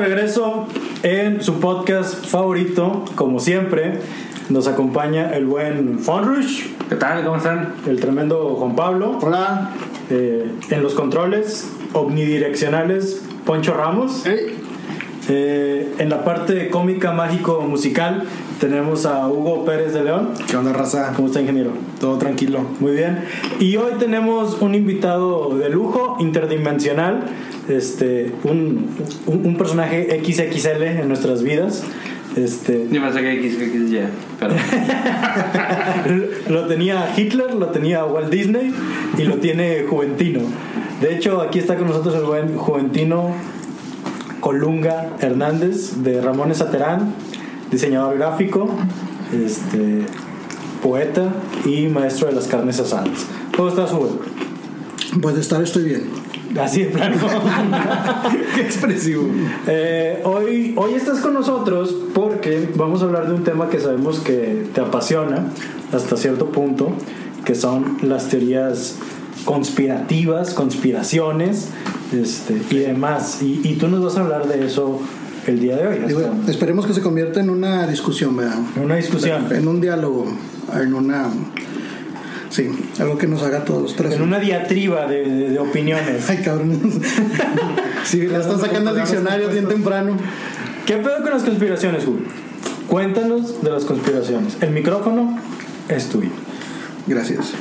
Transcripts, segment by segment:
Regreso en su podcast favorito, como siempre. Nos acompaña el buen Fonrush, ¿Qué tal? ¿Cómo están? el tremendo Juan Pablo. Hola. Eh, en los controles omnidireccionales, Poncho Ramos. Eh, en la parte cómica, mágico, musical, tenemos a Hugo Pérez de León. ¿Qué onda, raza? ¿Cómo está, ingeniero? Todo tranquilo. Muy bien. Y hoy tenemos un invitado de lujo, interdimensional, este, un, un, un personaje XXL en nuestras vidas. Este, Yo pensé que X, X, ya. Pero lo tenía Hitler, lo tenía Walt Disney y lo tiene Juventino. De hecho, aquí está con nosotros el buen Juventino Colunga Hernández de Ramones Aterán, diseñador gráfico, este, poeta y maestro de las carnes asadas. ¿Cómo estás, Hugo? Pues de estar estoy bien. Así de plano. Qué expresivo. Eh, hoy, hoy estás con nosotros porque vamos a hablar de un tema que sabemos que te apasiona hasta cierto punto, que son las teorías conspirativas, conspiraciones este, y demás. Y, y tú nos vas a hablar de eso el día de hoy. Digo, esperemos que se convierta en una discusión, ¿verdad? Una discusión. En un diálogo, en una... Sí, algo que nos haga todos tres. En una diatriba de, de- de opiniones. Ay, cabrón. Sí, la están sacando al diccionario bien temprano. ¿Qué pedo con las conspiraciones, Julio? Cuéntanos de las conspiraciones. El micrófono es tuyo. Gracias.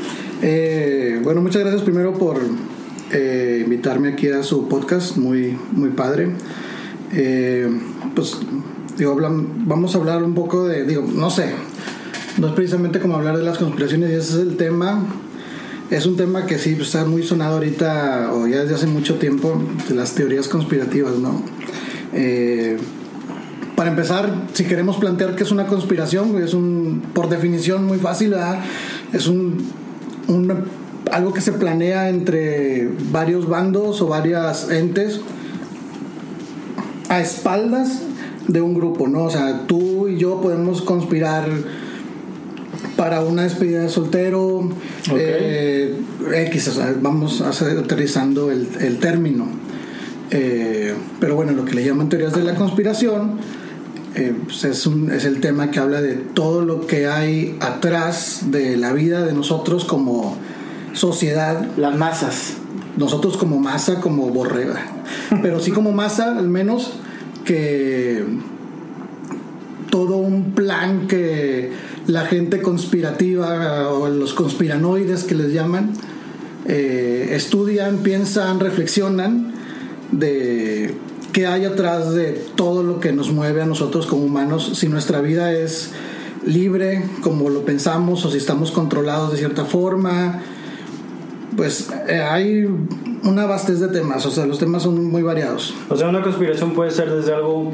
Eh, bueno, muchas gracias primero por eh, invitarme aquí a su podcast, muy, muy padre. Eh, pues, digo, hablan- vamos a hablar un poco de, digo, no sé, no es precisamente como hablar de las conspiraciones y ese es el tema. Es un tema que sí pues, está muy sonado ahorita, o ya desde hace mucho tiempo, de las teorías conspirativas, ¿no? Eh, para empezar, si queremos plantear que es una conspiración, es un, por definición muy fácil, es un, un- algo que se planea entre varios bandos o varias entes a espaldas de un grupo, ¿no? O sea, tú y yo podemos conspirar para una despedida de soltero, eh, X, o sea, vamos a hacer- aterrizando el, el término. Eh, pero bueno, lo que le llaman teorías de la conspiración eh, pues es, un- es el tema que habla de todo lo que hay atrás de la vida de nosotros como sociedad, Las masas. Nosotros como masa, como borrega, pero sí como masa, al menos que todo un plan que la gente conspirativa o los conspiranoides que les llaman eh, estudian, piensan, reflexionan de qué hay atrás de todo lo que nos mueve a nosotros como humanos, si nuestra vida es libre como lo pensamos o si estamos controlados de cierta forma. Pues eh, hay una vastez de temas, o sea, los temas son muy variados. O sea, una conspiración puede ser desde algo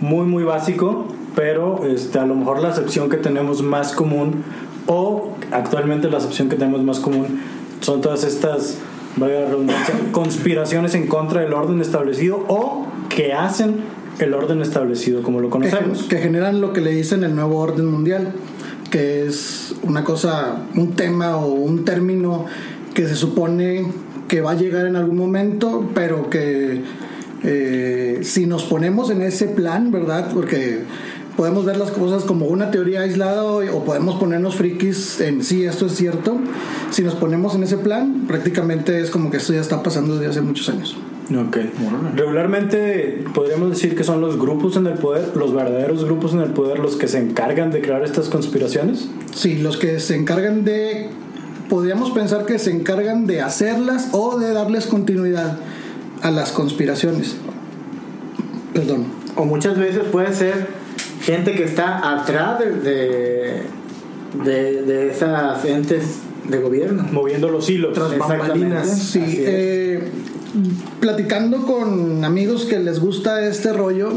muy, muy básico, pero este, a lo mejor la acepción que tenemos más común, o actualmente la acepción que tenemos más común, son todas estas, valga la redundancia, conspiraciones en contra del orden establecido o que hacen el orden establecido como lo que, conocemos. que generan lo que le dicen el nuevo orden mundial, que es una cosa, un tema o un término que se supone que va a llegar en algún momento, pero que eh, si nos ponemos en ese plan, ¿verdad? Porque podemos ver las cosas como una teoría aislada o, o podemos ponernos frikis en sí, esto es cierto. Si nos ponemos en ese plan, prácticamente es como que esto ya está pasando desde hace muchos años. Ok. Regularmente podríamos decir que son los grupos en el poder, los verdaderos grupos en el poder, los que se encargan de crear estas conspiraciones. Sí, los que se encargan de, podríamos pensar que se encargan de hacerlas o de darles continuidad a las conspiraciones. Perdón. O muchas veces puede ser gente que está atrás de, de, de- de esas entes de gobierno. Moviendo los hilos. Tras bambalinas. Sí, eh, platicando con amigos que les gusta este rollo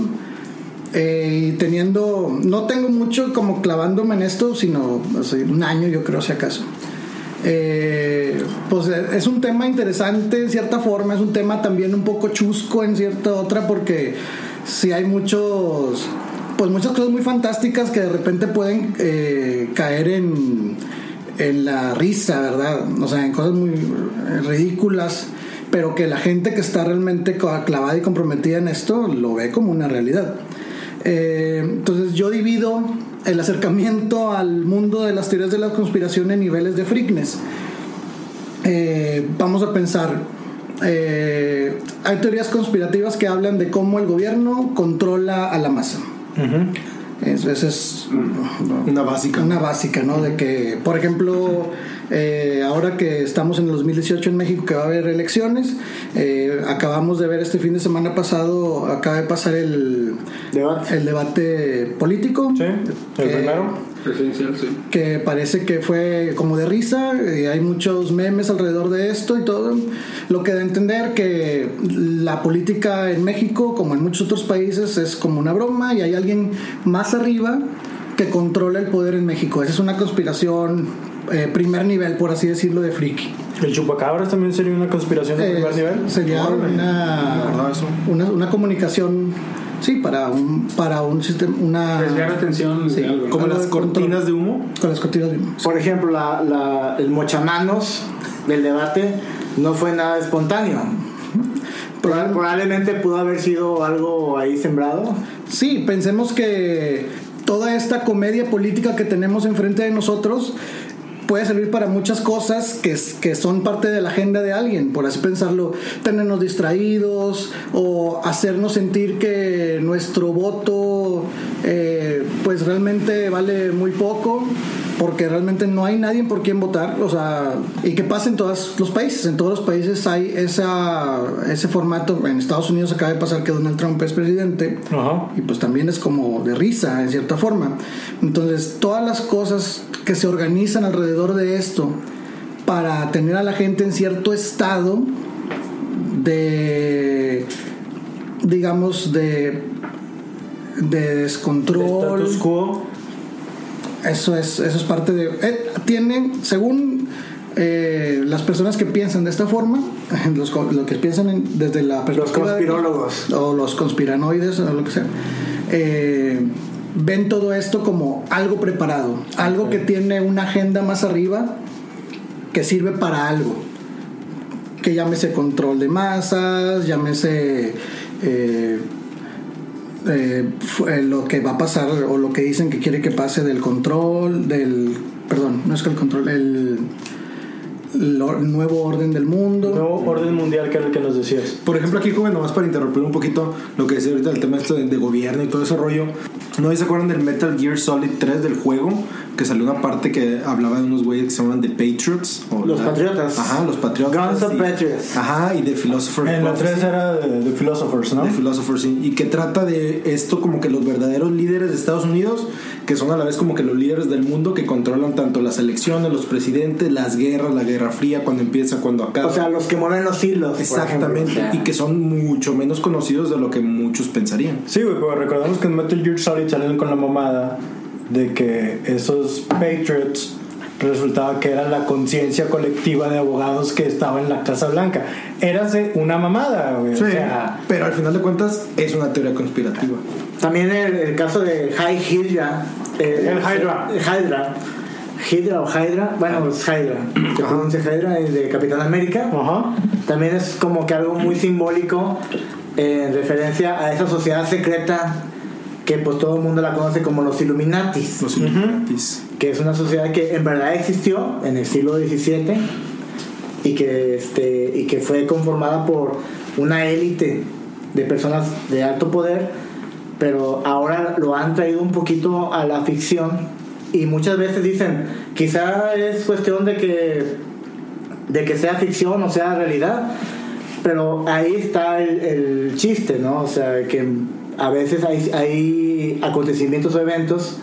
eh, y teniendo, no tengo mucho como clavándome en esto, sino o sea, un año yo creo si acaso. Eh, pues eh, es un tema interesante en cierta forma, es un tema también un poco chusco en cierta otra porque si hay muchos, pues muchas cosas muy fantásticas que de repente pueden eh, caer en, en la risa, ¿verdad? O sea, en cosas muy ridículas pero que la gente que está realmente clavada y comprometida en esto lo ve como una realidad. Entonces yo divido el acercamiento al mundo de las teorías de la conspiración en niveles de freakness. Eh, vamos a pensar, eh, hay teorías conspirativas que hablan de cómo el gobierno controla a la masa. Es Una básica. una básica, ¿no? De que, por ejemplo, eh, ahora que estamos en el 2018 en México, que va a haber elecciones, eh, acabamos de ver este fin de semana pasado, acaba de pasar el, Debate. el debate político. Sí, el Eh, primero. Presidencial, sí. que parece que fue como de risa, y hay muchos memes alrededor de esto y todo, lo que da a entender que la política en México, como en muchos otros países, es como una broma y hay alguien más arriba que controla el poder en México. Esa es una conspiración eh, primer nivel, por así decirlo, de friki. El chupacabras también sería una conspiración de Eh, primer nivel. sería una, una, una comunicación, sí, para un, para un sistema, una... Desviar la atención Sí. de algo. Como las cortinas de humo. Con las cortinas de humo. Por ejemplo, la, la- el mochamanos del debate no fue nada espontáneo. Proba- Probablemente pudo haber sido algo ahí sembrado. Sí, pensemos que toda esta comedia política que tenemos enfrente de nosotros puede servir para muchas cosas que, que son parte de la agenda de alguien, por así pensarlo, tenernos distraídos o hacernos sentir que nuestro voto eh, pues realmente vale muy poco porque realmente no hay nadie por quien votar, o sea, y que pasa en todos los países, en todos los países hay esa, ese formato, en Estados Unidos acaba de pasar que Donald Trump es presidente, y pues también es como de risa en cierta forma. Entonces, todas las cosas que se organizan alrededor de esto para tener a la gente en cierto estado de digamos de de descontrol Status quo. eso es eso es parte de eh, tienen según eh, las personas que piensan de esta forma los, lo que piensan en- desde la Los perspectiva de- conspirólogos. o los conspiranoides o lo que sea, eh, ven todo esto como algo preparado, algo que tiene una agenda más arriba que sirve para algo. Que llámese control de masas, llámese eh, eh, lo que va a pasar o lo que dicen que quiere que pase del control, del. Perdón, no es que el control, el, el or- nuevo orden del mundo. Nuevo orden mundial que era el que nos decías. Por ejemplo, aquí, joven, nomás para interrumpir un poquito lo que decía ahorita el tema esto de, de gobierno y todo ese rollo. ¿No se acuerdan del Metal Gear Solid 3 del juego? Que salió una parte que hablaba de unos güeyes que se llaman The Patriots. o Los la- patriotas. Ajá, los patriotas. Guns of y- Patriots. Ajá, y The Philosopher's En la Prophecy. 3 era de, de Philosophers, ¿no? The Philosopher, sí. Y que trata de esto como que los verdaderos líderes de Estados Unidos, que son a la vez como que los líderes del mundo, que controlan tanto las elecciones, los presidentes, las guerras, la guerra fría, cuando empieza, cuando acaba. O sea, los que mueven los hilos. Exactamente. ejemplo. O sea, Y que son mucho menos conocidos de lo que muchos pensarían. Sí, güey, pero recordemos que en Metal Gear Solid salieron con la mamada de que esos Patriots resultaba que era la conciencia colectiva de abogados que estaba en la Casa Blanca. Érase una mamada, güey. O sea, pero al final de cuentas es una teoría conspirativa. También el, el caso de High Hydra. eh, El Hydra. el Hydra. Hydra o Hydra. Bueno, es Hydra. Se pronuncia Hydra es de Capitán América. ajá. También es como que algo muy simbólico eh, en referencia a esa sociedad secreta que pues todo el mundo la conoce como los Illuminatis. Los Illuminatis. que es una sociedad que en verdad existió en el siglo XVII y que, este, y que fue conformada por una élite de personas de alto poder, pero ahora lo han traído un poquito a la ficción y muchas veces dicen, quizá es cuestión de que, de que sea ficción o sea realidad, pero ahí está el, chiste, ¿no? O sea, que a veces hay, hay acontecimientos o eventos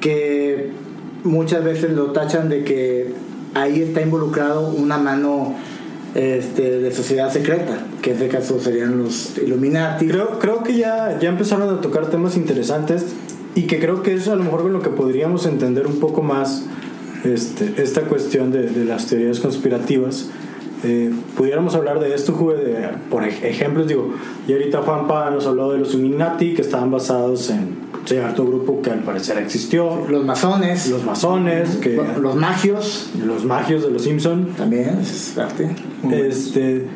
que muchas veces lo tachan de que ahí está involucrado una mano este, de sociedad secreta, que en este caso serían los Illuminati. Creo, creo que ya, ya empezaron a tocar temas interesantes y que creo que es a lo mejor con lo que podríamos entender un poco más este, esta cuestión de, de las teorías conspirativas. Eh, pudiéramos hablar de esto, Juve, de, por ej- ejemplos, digo, y ahorita Juanpa nos habló de los Illuminati que estaban basados en cierto grupo que al parecer existió, Los masones, los masones, que, los magios, los magios de los Simpson, también es parte. este,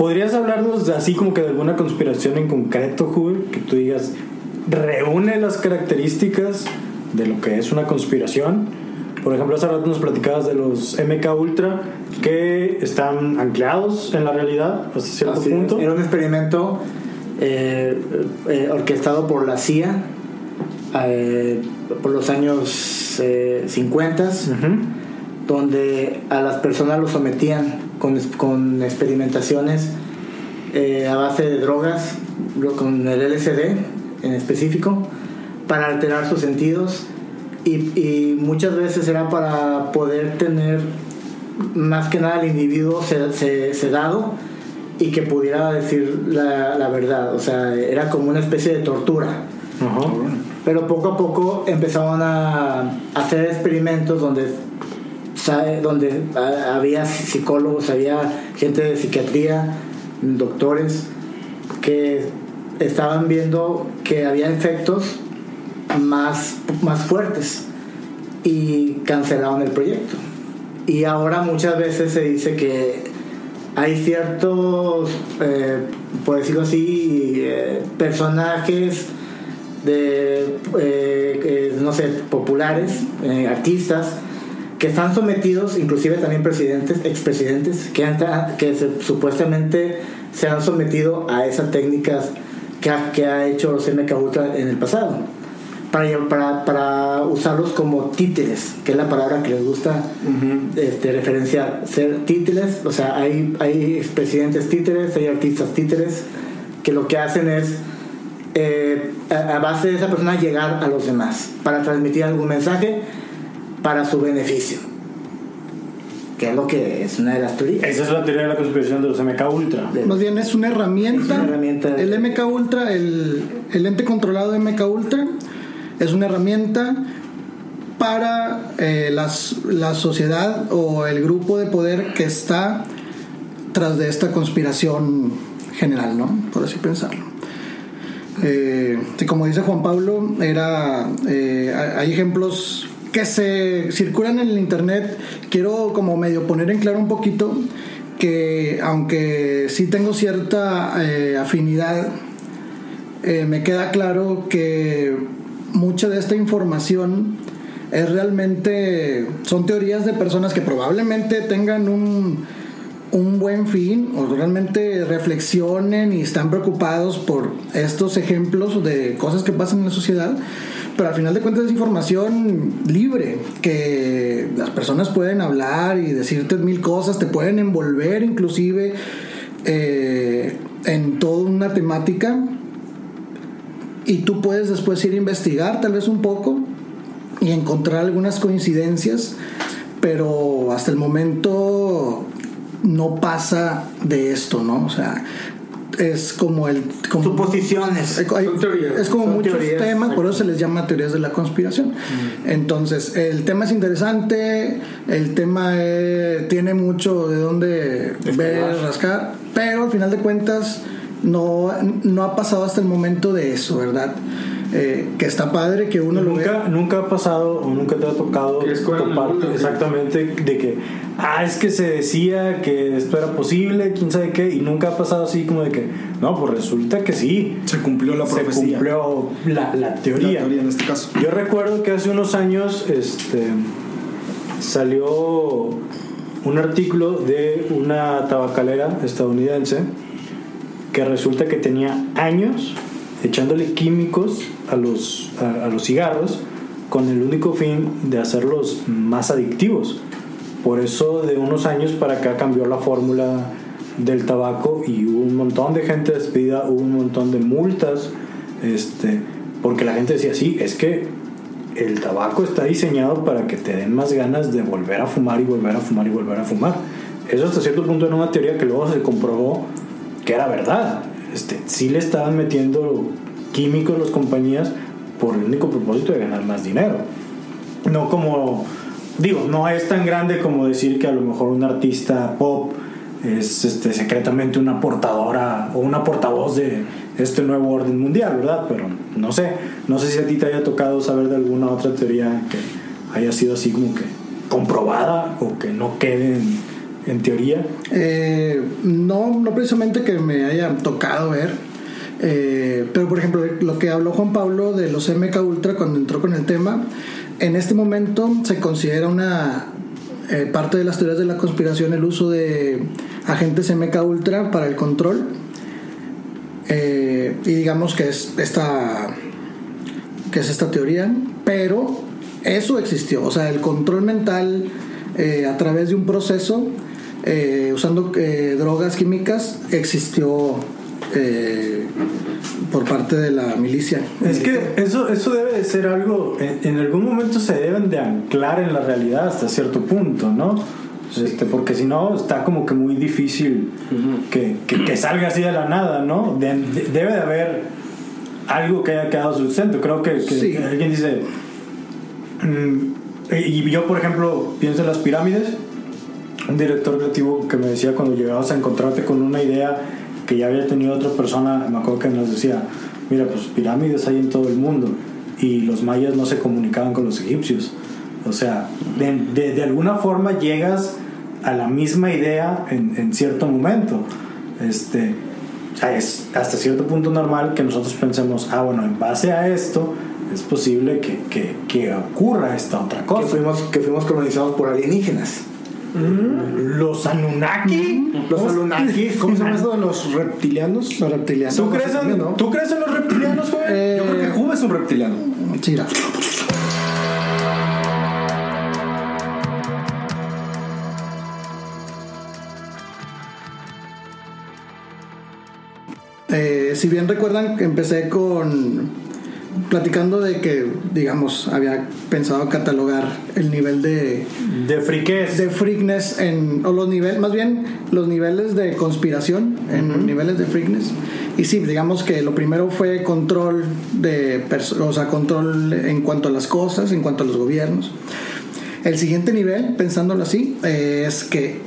¿podrías hablarnos de- así como que de alguna conspiración en concreto, Juve? Que tú digas, reúne las características de lo que es una conspiración. Por ejemplo, hace rato nos platicabas de los MK Ultra que están anclados en la realidad hasta cierto Así es. punto. Era un experimento eh, eh, orquestado por la CIA eh, por los años eh, 50, Ujú. donde a las personas los sometían con, con experimentaciones eh, a base de drogas, con el LSD en específico, para alterar sus sentidos y, y muchas veces era para poder tener más que nada el individuo se- se- sedado y que pudiera decir la, la verdad, o sea, era como una especie de tortura. Ajá. Pero poco a poco empezaban a hacer experimentos donde, donde ah, había psicólogos, había gente de psiquiatría, doctores, que estaban viendo que había efectos más, más fuertes y cancelaron el proyecto. Y ahora muchas veces se dice que hay ciertos, eh, por decirlo así, eh, personajes de, eh, no sé, populares, artistas, que están sometidos, inclusive también presidentes, expresidentes, que, han, que se- supuestamente se han sometido a esas técnicas que ha, que ha hecho los MK Ultra en el pasado. Para, para, para usarlos como títeres, que es la palabra que les gusta este, referenciar. Ser títeres, o sea, hay, hay expresidentes títeres, hay artistas títeres, que lo que hacen es, eh, a, a base de esa persona, llegar a los demás, para transmitir algún mensaje para su beneficio. Que es lo que es una de las teorías. Esa es la teoría de la conspiración de los MK Ultra. De- Más bien es una herramienta. Es una herramienta. El MK Ultra, el, el ente controlado de MK Ultra, es una herramienta para eh, las- la sociedad o el grupo de poder que está tras de esta conspiración general, ¿no? Por así pensarlo. Eh, sí, como dice Juan Pablo, era eh, hay ejemplos que se circulan en el internet. Quiero como medio poner en claro un poquito que aunque sí tengo cierta eh, afinidad, eh, me queda claro que mucha de esta información es realmente son teorías de personas que probablemente tengan un un buen fin o realmente reflexionen y están preocupados por estos ejemplos de cosas que pasan en la sociedad, pero al final de cuentas es información libre, que las personas pueden hablar y decirte mil cosas, te pueden envolver inclusive eh, en toda una temática y tú puedes después ir a investigar tal vez un poco y encontrar algunas coincidencias, pero hasta el momento no pasa de esto, ¿no? O sea, es como el... Como, Suposiciones. hay- Son teorías. Es como muchos teorías, temas, por eso se les llama teorías de la conspiración. Entonces, el tema es interesante, el tema eh, tiene mucho de dónde ver, rascar, pero al final de cuentas no, no ha pasado hasta el momento de eso, ¿verdad? Eh, que está padre que uno lo Nunca, vea. nunca ha pasado o nunca te ha tocado sí. exactamente de que, ah, es que se decía que esto era posible, quién sabe qué, y nunca ha pasado así como de que, no, pues resulta que sí, Se cumplió la se profecía. cumplió la, la La teoría. teoría en este caso. Yo recuerdo que hace unos años este, salió un artículo de una tabacalera estadounidense que resulta que tenía años echándole químicos a los, a, los cigarros con el único fin de hacerlos más adictivos. Por eso de unos años para acá cambió la fórmula del tabaco y hubo un montón de gente despedida, hubo un montón de multas, este, porque la gente decía, sí, es que el tabaco está diseñado para que te den más ganas de volver a fumar y volver a fumar y volver a fumar. Eso hasta cierto punto era una teoría que luego se comprobó que era verdad. Este, sí le estaban metiendo químicos las compañías por el único propósito de ganar más dinero. No como, digo, no es tan grande como decir que a lo mejor un artista pop es este, secretamente una portadora o una portavoz de este nuevo orden mundial, ¿verdad? Pero no sé, no sé si a ti te haya tocado saber de alguna otra teoría que haya sido así como que comprobada o que no quede en, en teoría. Eh, no, no precisamente que me haya tocado ver, eh, pero por ejemplo, lo que habló Juan Pablo de los MK Ultra cuando entró con el tema, en este momento se considera una eh, parte de las teorías de la conspiración el uso de agentes MK Ultra para el control. Y digamos que es esta que es esta teoría, pero eso existió, o sea, el control mental a través de un proceso eh, usando eh, drogas químicas existió eh, por parte de la milicia. Es que eso, eso debe de ser algo, en, en algún momento se deben de anclar en la realidad hasta cierto punto, ¿no? Este, porque si no está como que muy difícil que, que- que salga así de la nada, ¿no? De- de- debe de haber algo que haya quedado sustento. Creo que, que Sí. alguien dice, mm, y yo por ejemplo pienso en las pirámides, un director creativo que me decía cuando llegabas a encontrarte con una idea que ya había tenido otra persona, me acuerdo que nos decía, mira, pues pirámides hay en todo el mundo y los mayas no se comunicaban con los egipcios. O sea, de, de- de alguna forma llegas a la misma idea en, en cierto momento. Este, es hasta cierto punto normal que nosotros pensemos, ah, bueno, en base a esto es posible que, que, que ocurra esta otra Que cosa. fuimos, que fuimos colonizados por alienígenas. Los Anunnaki. Los Anunnakis. ¿Cómo se llama esto de los reptilianos? Los reptilianos. ¿Tú crees, en, ¿no? ¿Tú crees en los reptilianos, joven? Eh, Yo creo que Juba es un reptiliano. sí, mira. Eh, si bien recuerdan que empecé con platicando de que digamos había pensado catalogar el nivel de de friquez. de freakness en o los niveles más bien los niveles de conspiración en niveles de freakness y sí digamos que lo primero fue control de o sea control en cuanto a las cosas en cuanto a los gobiernos. El siguiente nivel pensándolo así eh, es que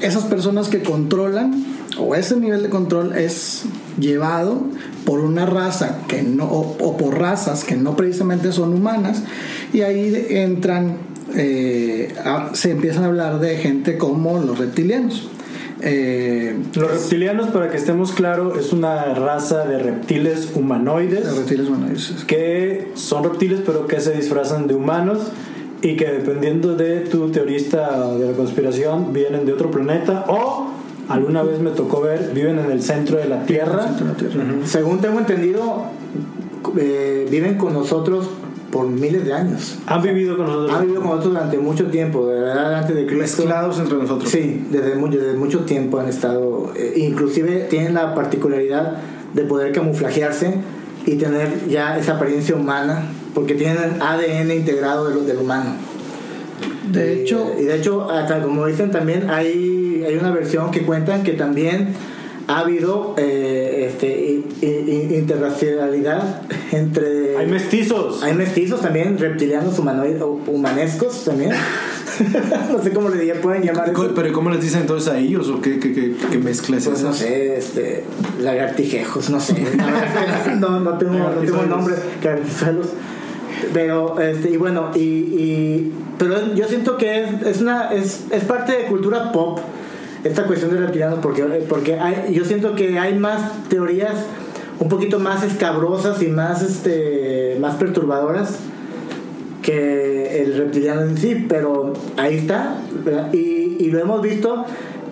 esas personas que controlan o ese nivel de control es llevado por una raza que no o, o por razas que no precisamente son humanas y ahí entran eh, a- se empiezan a hablar de gente como los reptilianos. Eh, Los reptilianos, para que estemos claros, es una raza de reptiles humanoides reptiles humanoides que son reptiles pero que se disfrazan de humanos y que dependiendo de tu teorista de la conspiración vienen de otro planeta o alguna vez me tocó ver viven en el centro de la Tierra. Centro de la Tierra. Según tengo entendido, eh, viven con nosotros por miles de años. Han vivido con nosotros. Han vivido con nosotros durante mucho tiempo, de verdad, antes de Cristo. Mezclados entre nosotros. Sí, desde, mu- desde mucho tiempo han estado. eh, inclusive tienen la particularidad de poder camuflajearse y tener ya esa apariencia humana, porque tienen ADN integrado de lo- del humano. De Y, hecho y de hecho, hasta como dicen también, hay, hay una versión que cuentan que también ha habido eh, este, interracialidad entre. Hay mestizos. Hay mestizos también, reptilianos humanoides, humanescos también. no sé cómo le diría, pueden llamar eso. ¿Pero cómo les dicen entonces a ellos? ¿O qué, qué, qué, qué mezcla es Pues no sé, este, lagartijejos, no sé. no, no tengo, no tengo nombre. Pero, este, y bueno, y, y- pero yo siento que es, es una, es, es parte de cultura pop esta cuestión de reptilianos porque, porque hay, yo siento que hay más teorías un poquito más escabrosas y más, este, más perturbadoras que el reptiliano en sí, pero ahí está. Y, y lo hemos visto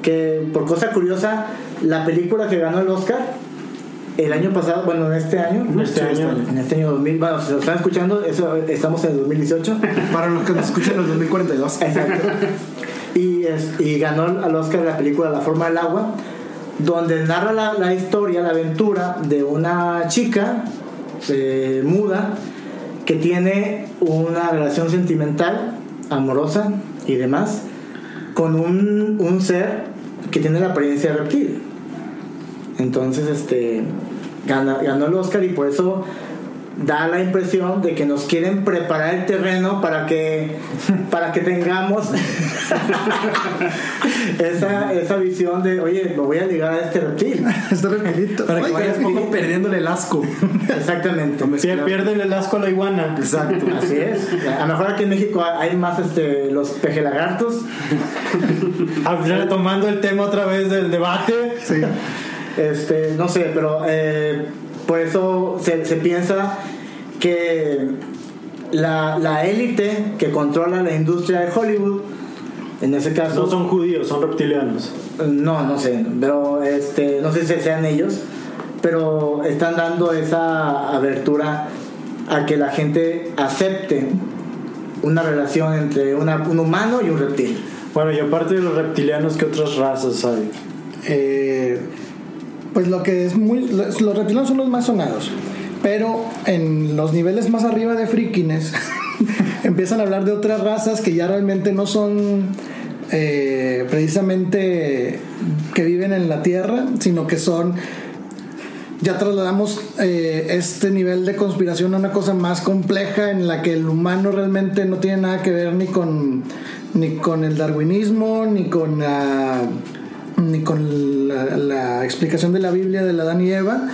que, por cosa curiosa, la película que ganó el Oscar el año pasado, bueno, en este año, Este año. en este año 2000, bueno, si lo están escuchando, eso, estamos en el 2018. Para los que nos escuchan en el 2042. Exacto. Y, es- y ganó al Oscar la película La forma del agua, donde narra la, la historia, la aventura de una chica eh, muda que tiene una relación sentimental, amorosa y demás, con un, un ser que tiene la apariencia de reptil. Entonces, este, gana- ganó el Oscar y por eso da la impresión de que nos quieren preparar el terreno para que para que tengamos esa, esa visión de oye me voy a ligar a este reptil Este reptilito. Para que Ay, vayas poco perdiéndole el asco. exactamente Pie- Pierden el asco a la iguana. Exacto. así es a lo mejor aquí en México hay más este los pejelagartos Ah, Retomando el tema otra vez del debate. Sí. Este, no sé, pero eh, por eso se, se piensa que la, la élite que controla la industria de Hollywood, en ese caso, No son judíos, son reptilianos. no, no sé, pero este, no sé si sean ellos, pero están dando esa abertura a que la gente acepte una relación entre una- un humano y un reptil. Bueno, y aparte de los reptilianos, ¿qué otras razas hay? Eh, pues lo que es muy. Los, los reptilianos son los más sonados. Pero en los niveles más arriba de frikines empiezan a hablar de otras razas que ya realmente no son eh, precisamente que viven en la Tierra, sino que son ya trasladamos eh, este nivel de conspiración a una cosa más compleja en la que el humano realmente no tiene nada que ver ni con ni con el darwinismo ni con ni con la, la explicación de la Biblia de la Adán y Eva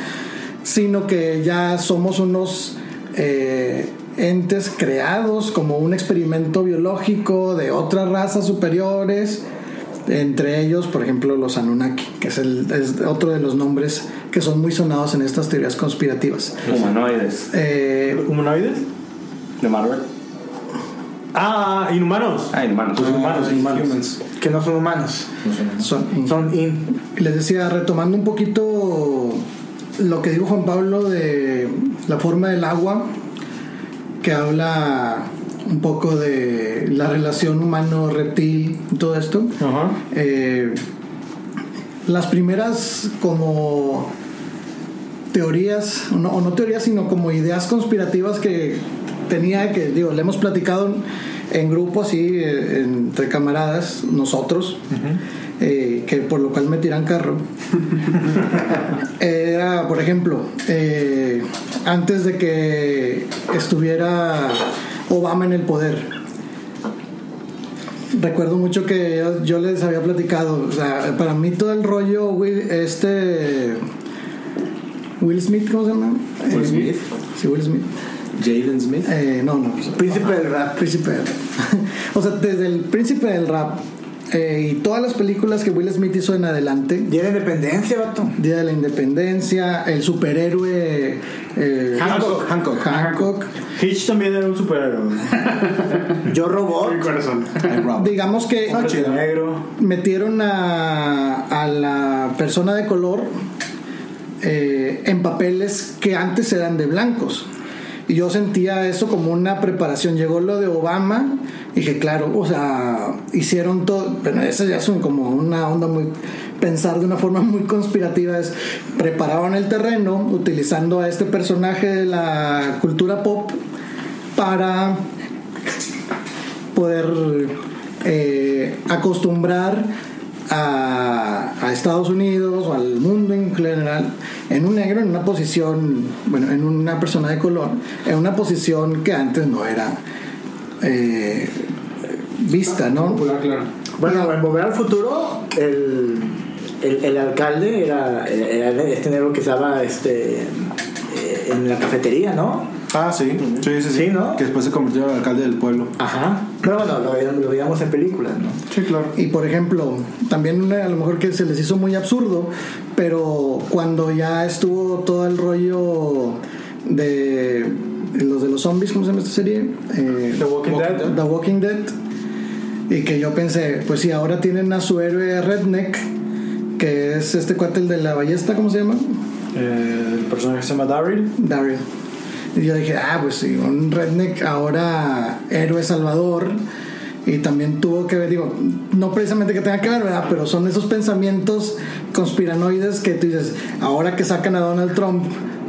sino que ya somos unos eh, entes creados como un experimento biológico de otras razas superiores entre ellos, por ejemplo, los Anunnaki, que es, el, es otro de los nombres que son muy sonados en estas teorías conspirativas. Humanoides. Eh, ¿Humanoides? De Marvel. Ah, inhumanos. Ah, inhumanos. Pues humanos, inhumanos. Humans. Que no son humanos, son, son in. les decía, retomando un poquito lo que dijo Juan Pablo de la forma del agua, que habla un poco de la relación humano-reptil y todo esto. Ajá. Eh, las primeras como teorías, no, o no teorías, sino como ideas conspirativas que tenía, que digo, le hemos platicado en grupo así, eh, entre camaradas, nosotros, eh, que por lo cual me tiran carro. Era, por ejemplo, eh, antes de que estuviera Obama en el poder, recuerdo mucho que yo, yo les había platicado, o sea, para mí todo el rollo, Will, este... Will Smith, ¿cómo se llama? Will Smith. Sí, Will Smith. Jaden Smith. Eh, no, no. Príncipe del rap. Príncipe del rap. o sea, desde el príncipe del rap eh, y todas las películas que Will Smith hizo en adelante, Día de independencia, vato. Día de la Independencia, el superhéroe eh, Hancock. Hancock. Hancock. Hitch también era un superhéroe. Yo robot. Digamos que chido. negro. metieron a, a la persona de color eh, en papeles que antes eran de blancos. Y yo sentía eso como una preparación. Llegó lo de Obama, y dije, claro, o sea, hicieron todo, pero eso ya es como una onda muy, pensar de una forma muy conspirativa, es, prepararon el terreno utilizando a este personaje de la cultura pop para poder eh, acostumbrar a, a Estados Unidos o al mundo en general en un negro en una posición, bueno, en una persona de color, en una posición que antes no era eh, vista, ¿no? Popular, claro. Bueno, en Volver al Futuro, el, el, el alcalde era, era este negro que estaba este, eh, en la cafetería, ¿no? Ah, sí. Sí, sí, sí. Sí, ¿no? Que después se convirtió en alcalde del pueblo. Ajá. Pero bueno, lo, veíamos- lo veíamos en películas, ¿no? Sí, claro. Y por ejemplo, también una- a lo mejor que se les hizo muy absurdo, pero cuando ya estuvo todo el rollo de los de los zombies, ¿cómo se llama esta serie? Eh, The Walking Dead. The Walking Dead. Y que yo pensé, pues sí, ahora tienen a su héroe Redneck, que es este cuate el de la ballesta, ¿cómo se llama? Eh, el personaje se llama Daryl. Daryl. Y yo dije, ah, pues sí, un redneck ahora héroe salvador. Y también tuvo que ver, digo, no precisamente que tenga que ver, ¿verdad? Pero son esos pensamientos conspiranoides que tú dices, ahora que sacan a Donald Trump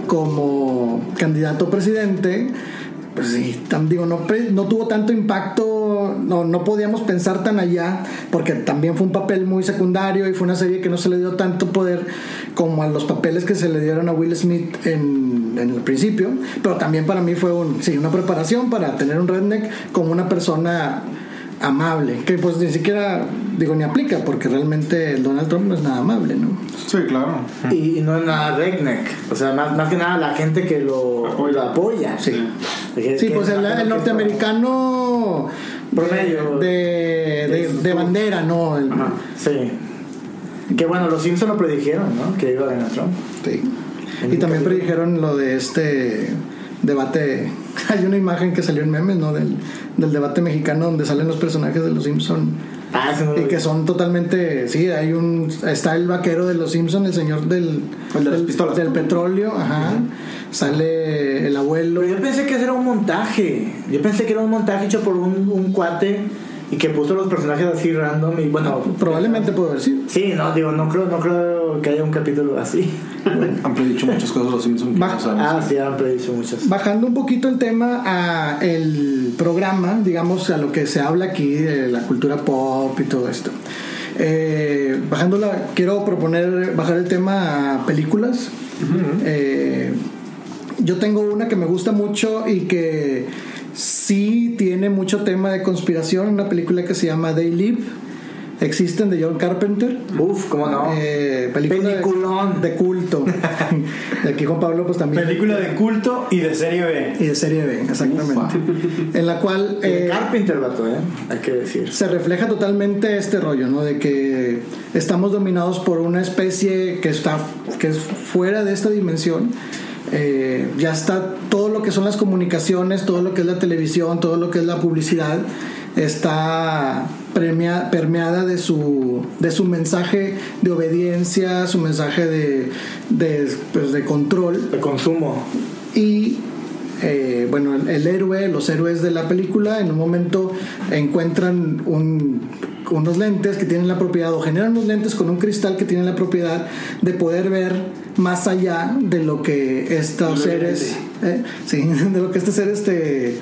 como candidato a presidente, pues sí, tam- digo, no, no tuvo tanto impacto, no, no podíamos pensar tan allá, porque también fue un papel muy secundario y fue una serie que no se le dio tanto poder como a los papeles que se le dieron a Will Smith en en, en el principio, pero también para mí fue un, sí, una preparación para tener un redneck como una persona amable, que pues ni siquiera, digo, ni aplica, porque realmente el Donald Trump no es nada amable, ¿no? Sí, claro. Y, y no es nada redneck. O sea, más, más que nada la gente que lo Apoya. lo apoya. Sí. Sí, pues el, norteamericano de, Promedio. de, de, de bandera, ¿no? El- Ajá, Sí. Que bueno, los Simpsons lo predijeron, ¿no? Que iba a ganar Trump. sí. Y también predijeron lo de este debate. Hay una imagen que salió en memes, ¿no? Del, del debate mexicano donde salen los personajes de los Simpson Ah, no y que son totalmente, sí, hay un está el vaquero de los Simpson, el señor del El de las del, pistolas. del petróleo, ajá. Sale el abuelo. Pero yo pensé que ese era un montaje. Yo pensé que era un montaje hecho por un, un cuate y que puso los personajes así random y bueno. Probablemente puede haber sido. Sí, no, digo, no creo, no creo que haya un capítulo así. Han predicho muchas cosas los Simpsons. no. Ah, sí, han predicho muchas. Bajando un poquito el tema a el programa, digamos, a lo que se habla aquí de la cultura pop y todo esto. Eh, bajándola, quiero proponer bajar el tema a películas. Eh, yo tengo una que me gusta mucho y que sí tiene mucho tema de conspiración, una película que se llama They Live. Existen de John Carpenter. Uf, cómo no. Eh, película de- Peliculón. de culto. y aquí Juan Pablo pues también. Película de culto y de serie B. Y de serie B, exactamente. En la cual Eh, eh, Carpenter, vato, ¿eh? Hay que decir. se refleja totalmente este rollo, ¿no? De que estamos dominados por una especie que está que es fuera de esta dimensión. Eh, ya está todo lo que son las comunicaciones, todo lo que es la televisión, todo lo que es la publicidad, está premia- permeada de su, de su mensaje de obediencia, su mensaje de, de, pues, de control. De consumo. Y eh, bueno, el, el héroe, los héroes de la película, en un momento encuentran un- unos lentes que tienen la propiedad, o generan unos lentes con un cristal que tienen la propiedad de poder ver más allá de lo que estos seres, eh, sí, de lo que estos seres te,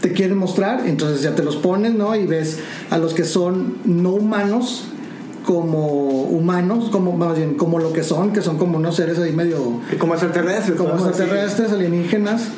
te quieren mostrar. Entonces ya te los pones, ¿no? Y ves a los que son no humanos como humanos, como más bien como lo que son, que son como unos seres ahí medio Como extraterrestres. como extraterrestres, alienígenas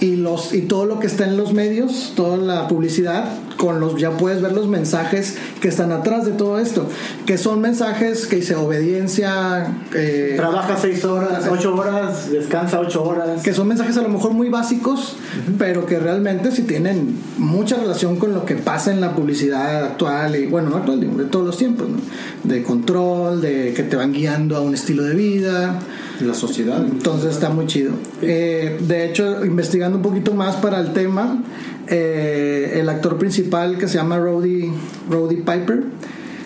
y los y todo lo que está en los medios, toda la publicidad, con los ya puedes ver los mensajes que están atrás de todo esto, que son mensajes que dice obediencia, eh, Trabaja seis horas, ocho horas, descansa ocho horas. que son mensajes a lo mejor muy básicos, pero que realmente sí tienen mucha relación con lo que pasa en la publicidad actual y bueno, no actual, de todos los tiempos, ¿no? de control, de que te van guiando a un estilo de vida. La sociedad. Entonces está muy chido. Eh, de hecho, investigando un poquito más para el tema, eh, el actor principal que se llama Roddy, Roddy Piper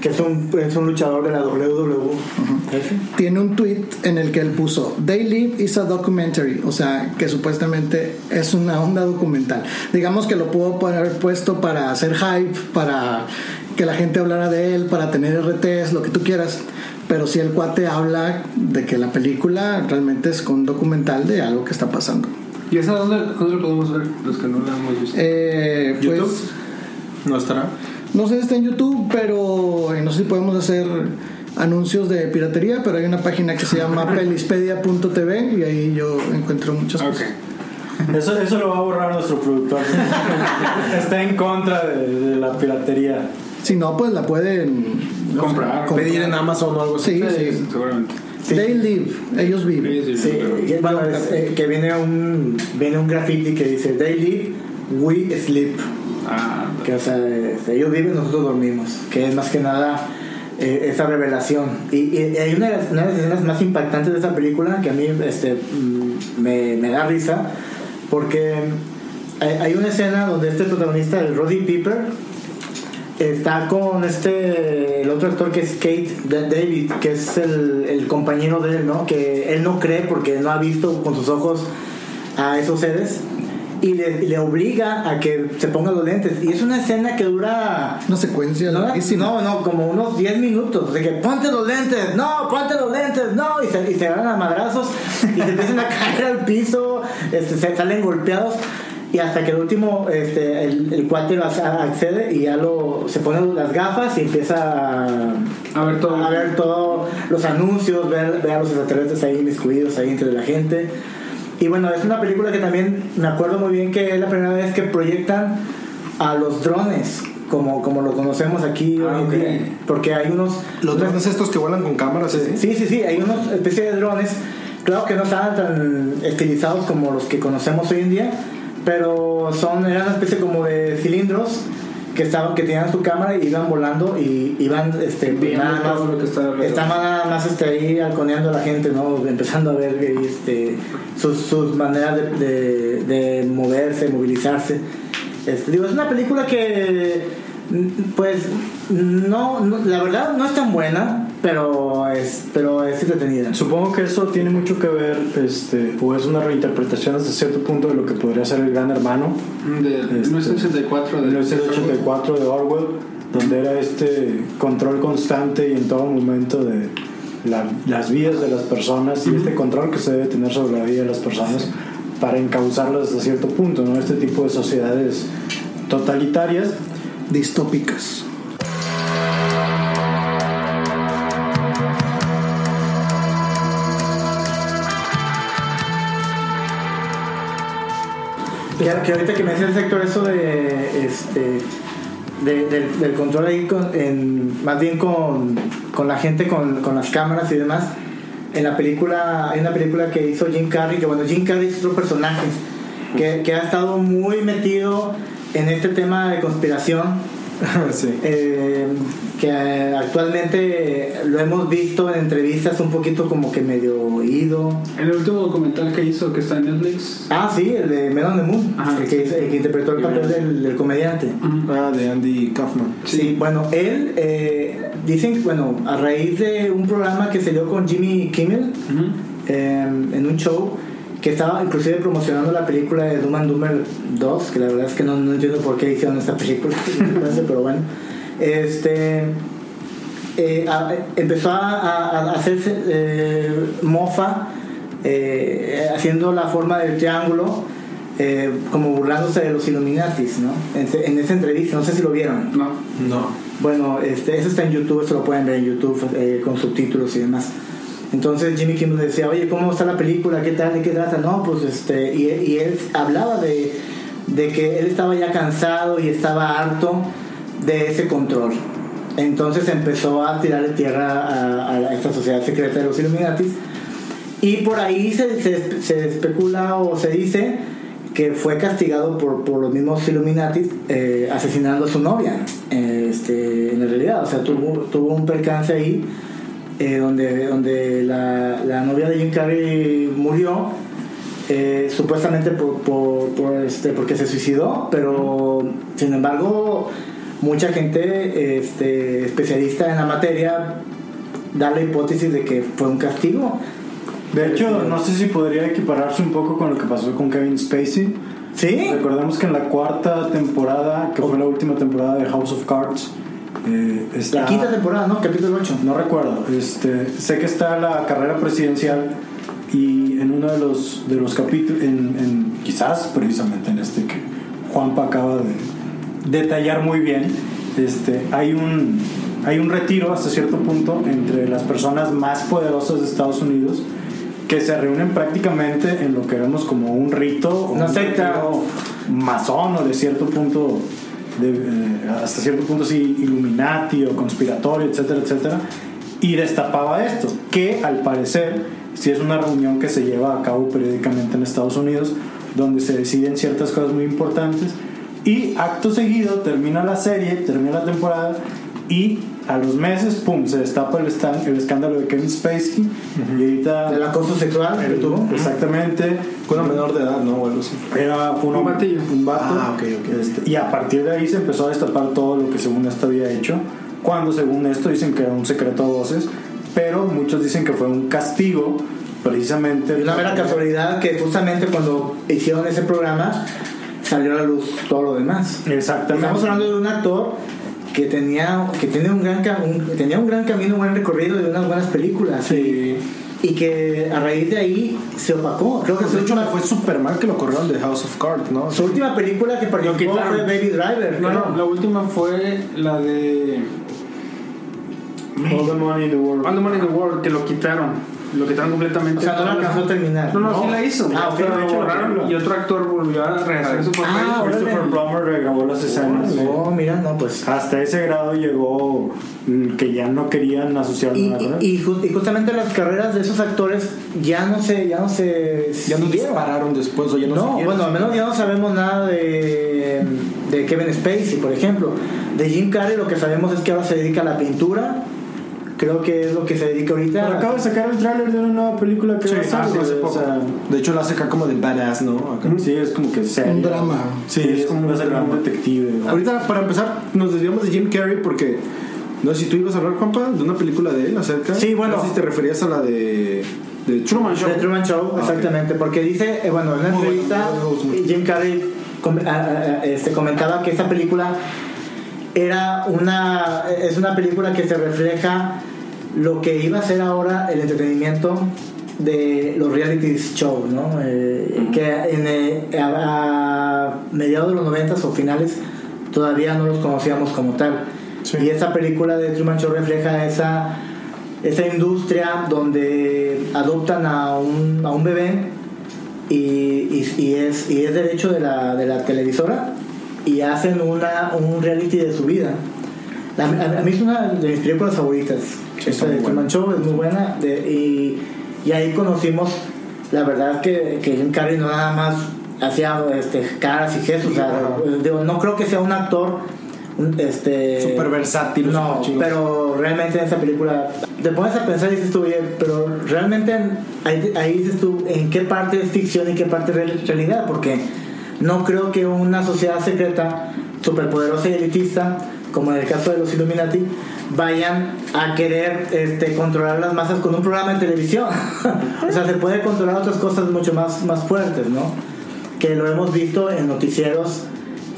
Que es un, es un luchador de la WWE. Tiene un tweet en el que él puso They Live is a documentary, o sea, que supuestamente es una onda documental. Digamos que lo pudo haber puesto para hacer hype, para que la gente hablara de él, para tener RTs, lo que tú quieras. Pero si el cuate habla de que la película realmente es un documental de algo que está pasando. ¿Y esa dónde, dónde lo podemos ver? Los que no la hemos visto. Eh, pues, ¿YouTube? ¿No estará? No sé si está en YouTube, pero eh, no sé si podemos hacer anuncios de piratería, pero hay una página que se llama pelispedia.tv y ahí yo encuentro muchas cosas. Eso, eso lo va a borrar nuestro productor. Está en contra de, de la piratería. Si no, pues la pueden Comprar, comprar. Pedir en Amazon o algo así. Sí, sí. Seguramente. They live, ellos viven. Sí, sí, Sí, sí. bueno, es, eh, que viene un viene un graffiti que dice They live, we sleep. Ah, Que o sea, este, ellos viven, nosotros dormimos. Que es más que nada eh, esa revelación. Y, y hay una de, las, una de las escenas más impactantes de esa película que a mí este, mm, me, me da risa. Porque hay, hay una escena donde este protagonista, el Roddy Piper, está con este el otro actor que es Kate Da- David que es el, el compañero de él no que él no cree porque no ha visto con sus ojos a esos seres y le, obliga a que se ponga los lentes y es una escena que dura Una secuencia no, no, no, como unos 10 minutos. De que ponte los lentes, no, ponte los lentes, no. Y se, y se agarran a madrazos y se empiezan a caer al piso, este, se salen golpeados. Y hasta que el último, este, el, el cuate accede y ya lo, se pone las gafas y empieza a, A ver todo. a ver todos los anuncios, ver, ver a los extraterrestres ahí inmiscuidos ahí entre la gente. Y bueno, es una película que también me acuerdo muy bien que es la primera vez que proyectan a los drones como, como lo conocemos aquí Ah, hoy en ok. día. Porque hay unos... Los drones estos que vuelan con cámaras, ¿sí? Sí, sí, sí, hay una especie de drones, claro que no estaban tan estilizados como los que conocemos hoy en día, pero son, eran una especie como de cilindros que estaban, que tenían su cámara y iban volando y iban este, nada más, lo que estaban nada más este, ahí halconeando a la gente, ¿no? empezando a ver este, sus, sus maneras de, de, de moverse, movilizarse. Este, digo, es una película que, pues, no, no- la verdad no es tan buena, pero es, pero es entretenida. Supongo que eso tiene mucho que ver, este, o es una reinterpretación hasta cierto punto de lo que podría ser el Gran Hermano, De Este, 1984 de 1984 de Orwell, donde era este control constante y en todo momento de la- las vidas de las personas y este control que se debe tener sobre la vida de las personas para encauzarlas hasta cierto punto, ¿no? Este tipo de sociedades totalitarias Distópicas. Que, ahorita que me decía el sector eso de este de- del, control ahí con, en, más bien con, con la gente con, con las cámaras y demás en la película hay una película que hizo Jim Carrey que bueno Jim Carrey es otro personaje que, que ha estado muy metido en este tema de conspiración sí. eh, que actualmente lo hemos visto en entrevistas un poquito como que medio oído En el último documental que hizo, que está en Netflix. ah sí el de Men on the Moon Ajá. el, que, hizo- el que interpretó el papel del, del comediante. Ah, de Andy Kaufman. Sí, bueno, él, eh, dicen, bueno, a raíz de un programa que se dio con Jimmy Kimmel Ujú. eh, en un show que estaba inclusive promocionando la película de Doom and Dumber 2, que la verdad es que no, no entiendo por qué hicieron esta película, pero bueno, este, eh, a- empezó a, a- a hacerse eh, mofa eh, haciendo la forma del triángulo. eh, como burlándose de los Illuminatis, ¿no? En, en esa entrevista, no sé si lo vieron. No. No. Bueno, este, eso está en YouTube, eso lo pueden ver en YouTube eh, con subtítulos y demás. Entonces Jimmy Kimmel decía, oye, ¿cómo está la película? ¿Qué tal? ¿De qué trata? No, pues este, y, y él hablaba de, de que él estaba ya cansado y estaba harto de ese control. Entonces empezó a tirarle tierra a, a esta sociedad secreta de los Illuminatis. Y por ahí se, se, se especula o se dice que fue castigado por, por los mismos Illuminatis eh, asesinando a su novia. eh, Este, en realidad, o sea, tuvo, tuvo un percance ahí eh, donde, donde la, la novia de Jim Carrey murió. eh, supuestamente por, por, por, este, porque se suicidó, pero sin embargo mucha gente este, especialista en la materia da la hipótesis de que fue un castigo. De hecho, no sé si podría equipararse un poco con lo que pasó con Kevin Spacey. ¿Sí? Recordemos que en la cuarta temporada, que fue la última temporada de House of Cards, eh, está- La quinta temporada, ¿no? Capítulo 8. no recuerdo, este, sé que está la carrera presidencial y en uno de los, de los capítulos, en, en- quizás precisamente en este que Juanpa acaba de detallar muy bien, este, hay, un, hay un retiro hasta cierto punto entre las personas más poderosas de Estados Unidos que se reúnen prácticamente en lo que vemos como un rito o Una un secta. masón o de cierto punto eh, hasta cierto punto sí Illuminati o conspiratorio etcétera etcétera y destapaba esto que al parecer sí es una reunión que se lleva a cabo periódicamente en Estados Unidos donde se deciden ciertas cosas muy importantes y acto seguido termina la serie termina la temporada y a los meses pum se destapa el, el escándalo de Kevin Spacey y ahorita Del acoso sexual que tuvo. exactamente Con una menor de edad, ¿no? O algo así. era Un batillo. un vato. Ah, ok, ok. Este, y a partir de ahí se empezó a destapar todo lo que según esto había hecho. Cuando según esto dicen que era un secreto a voces, pero muchos dicen que fue un castigo precisamente. Una mera casualidad que justamente cuando hicieron ese programa salió a la luz todo lo demás. Exactamente. Estamos hablando de un actor que tenía que tiene un gran un- tenía un gran camino, un buen recorrido de unas buenas películas y, y que a raíz de ahí se opacó. Creo que su De hecho, última, fue súper mal que lo corrieron de House of Cards, ¿no? su última película que participó fue Baby Driver. No, no, la última fue la de All the money in the world. All the Money in the World, que lo quitaron. Lo quitaron completamente. O sea, no la alcanzó a terminar. No, no, sí la hizo. Ah, ok. Pero lo borraron y otro actor volvió a regresar su papel. Ah, Christopher órale. Plummer regrabó las escenas. Oh, mira, no, pues. Hasta ese grado llegó mm, que ya no querían asociar Y, nada y, y ju- y justamente las carreras de esos actores ya no se, ya no se Ya no siguieron. dispararon después o ya no No, siguieron. bueno, al menos ya no sabemos nada de, de Kevin Spacey, por ejemplo. De Jim Carrey lo que sabemos es que ahora se dedica a la pintura. Creo que es lo que se dedica ahorita. Pero acaba de sacar el tráiler de una nueva película que Sí, va a salir, hace o poco. sea, De hecho, la hace acá como de badass, ¿no? Acá. sí, es como que serio. Un drama. Sí, es como va a ser un detective. ¿no? Ahorita, para empezar, nos desviamos de Jim Carrey porque. No sé si tú ibas a hablar, Juanpa, de una película de él acerca. Sí, bueno. No sé si te referías a la de. de Truman Show. The Truman Show, Ah, exactamente, porque dice, eh, bueno, en una bueno, entrevista, mucho. Jim Carrey com- a- a- a- este, comentaba que esta película era una, es una película que se refleja lo que iba a ser ahora el entretenimiento de los reality shows, ¿no? Eh, que en, eh, a, a mediados de los 90 o finales todavía no los conocíamos como tal. Y esta película de Truman Show refleja esa, esa industria donde adoptan a un, a un bebé y, y- y es, y es derecho de la, de la televisora y hacen una, un reality de su vida. La- a, a mí es una de mis películas favoritas. Sí, Esta de Truman Show es muy buena de- y, y ahí conocimos la verdad que, que Jim Carrey no nada más hacía este, caras y gestos. o sea, digo, no creo que sea un actor este Súper versátil, no pero realmente en esa película te pones a pensar y dices tú oye pero realmente ahí, ahí dices tú en qué parte es ficción y qué parte es real- realidad porque no creo que una sociedad secreta superpoderosa y elitista como en el caso de los Illuminati vayan a querer este, controlar las masas con un programa de televisión o sea se puede controlar otras cosas mucho más más fuertes no que lo hemos visto en noticieros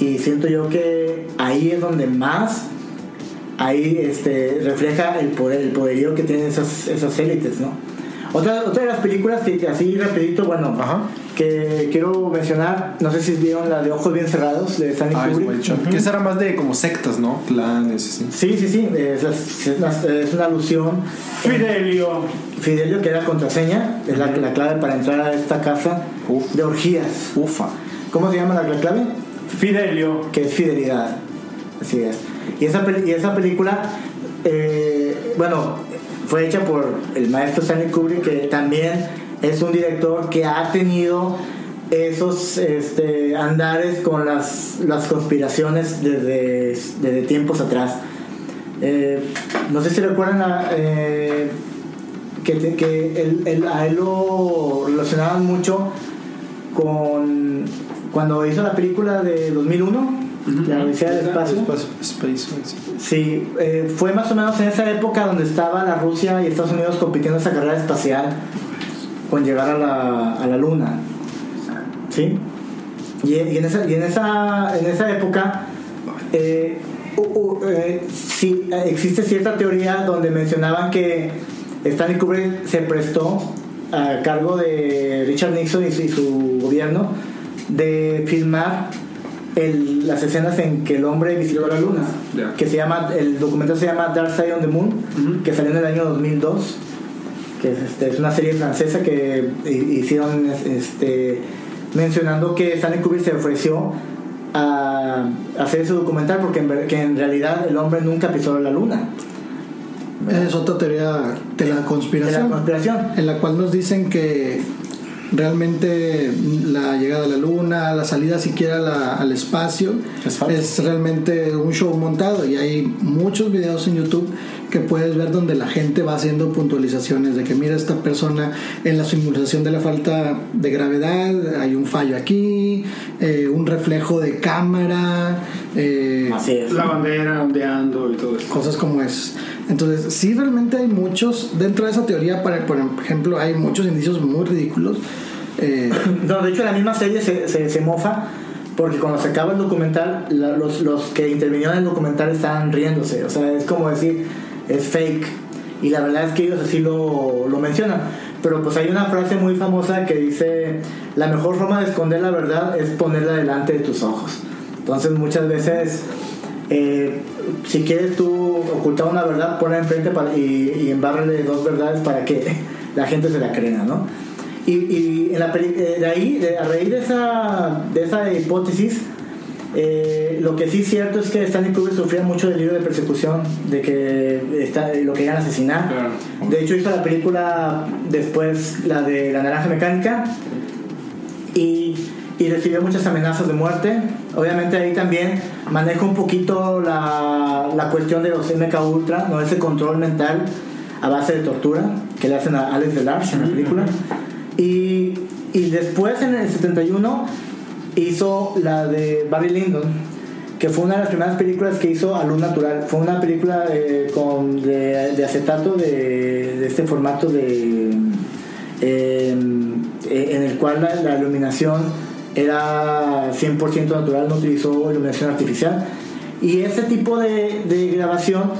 y siento yo que ahí es donde más ahí este, refleja el poder el poderío que tienen esas, esas élites ¿no? otra, otra de las películas que, así rapidito bueno Ajá. Que quiero mencionar no sé si vieron la de Ojos Bien Cerrados de Stanley Ah, es Kubrick White Shot. Que esa era más de como sectas, ¿no? Clanes, así. sí sí sí es, es una- es una alusión Fidelio. Fidelio que era contraseña es la, la clave para entrar a esta casa Uf. de orgías Ufa. ¿cómo se llama la la clave? Fidelio. que es fidelidad. Así es. Y esa, y esa película, eh, bueno, fue hecha por el maestro Stanley Kubrick, que también es un director que ha tenido esos este, andares con las, las conspiraciones desde, desde tiempos atrás. Eh, no sé si recuerdan a, eh, que, que él- él- a él lo relacionaban mucho con cuando hizo la película de 2001, La Odisea del Espacio. Space, sí. Sí, eh, fue más o menos en esa época donde estaba la Rusia y Estados Unidos compitiendo en esa carrera espacial con llegar a la, a la Luna. ¿Sí? Y, y en, esa, y en, esa, en esa época eh, eh, sí, existe cierta teoría donde mencionaban que Stanley Kubrick se prestó a cargo de Richard Nixon y su, y su gobierno de filmar el- las escenas en que el hombre visitó la luna que se llama el documental se llama Dark Side on the Moon que salió en el año 2002 que es, este, es una serie francesa que hi- hicieron este, mencionando que Stanley Kubrick se ofreció a hacer ese documental porque en, que en realidad el hombre nunca pisó la luna Es otra teoría de la de conspiración. la conspiración en la cual nos dicen que realmente la llegada a la luna, la salida siquiera a la- al espacio Es realmente un show montado y hay muchos videos en YouTube que puedes ver donde la gente va haciendo puntualizaciones de que mira esta persona en la simulación de la falta de gravedad hay un fallo aquí, eh, un reflejo de cámara, eh, así es La bandera ondeando y todo eso. cosas como es. Entonces, sí, realmente hay muchos, dentro de esa teoría, para, por ejemplo, hay muchos indicios muy ridículos. Eh, No, de hecho la misma serie se, se, se mofa porque cuando se acaba el documental, la- los, los que intervinieron en el documental estaban riéndose. O sea, es como decir, es fake. Y la verdad es que ellos así lo, lo mencionan. Pero pues hay una frase muy famosa que dice, la mejor forma de esconder la verdad es ponerla delante de tus ojos. Entonces muchas veces, eh, si quieres tú ocultar una verdad, ponla enfrente para, y, y dos verdades para que la gente se la crea, ¿no? Y, y en la peli- eh, de ahí, de- a raíz de esa, de esa hipótesis, eh, lo que sí es cierto es que Stanley Kubrick sufría mucho delirio de persecución, de que está, lo querían asesinar. Claro. De hecho hizo la película después, la de La Naranja Mecánica, y, y recibió muchas amenazas de muerte. Obviamente ahí también maneja un poquito la, la cuestión de los MK Ultra, ¿no? ese control mental a base de tortura que le hacen a Alex Delarge en la película. Y, y después en el 71 hizo la de Barry Lyndon, que fue una de las primeras películas que hizo a luz natural. Fue una película eh, con, de, de acetato de, de este formato de... eh, en el cual la, la iluminación era 100% natural, no utilizó iluminación artificial. Y ese tipo de, de grabación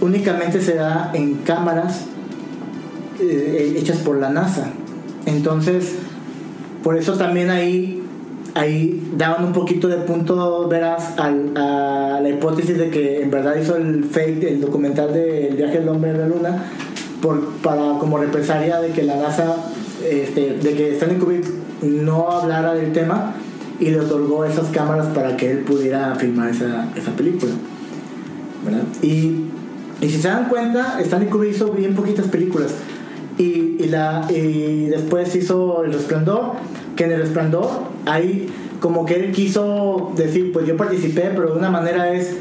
únicamente se da en cámaras eh, hechas por la NASA. Entonces, por eso también ahí, ahí daban un poquito de punto veraz a la hipótesis de que en verdad hizo el fake, el documental del viaje del hombre a la luna, por, para como represalia de que la NASA, este, de que Stanley Kubrick no hablara del tema y le otorgó esas cámaras para que él pudiera filmar esa, esa película. ¿verdad? Y, y si se dan cuenta, Stanley Kubrick hizo bien poquitas películas. Y, y la, y después hizo El Resplandor, que en El Resplandor ahí como que él quiso decir, pues yo participé, pero de una manera es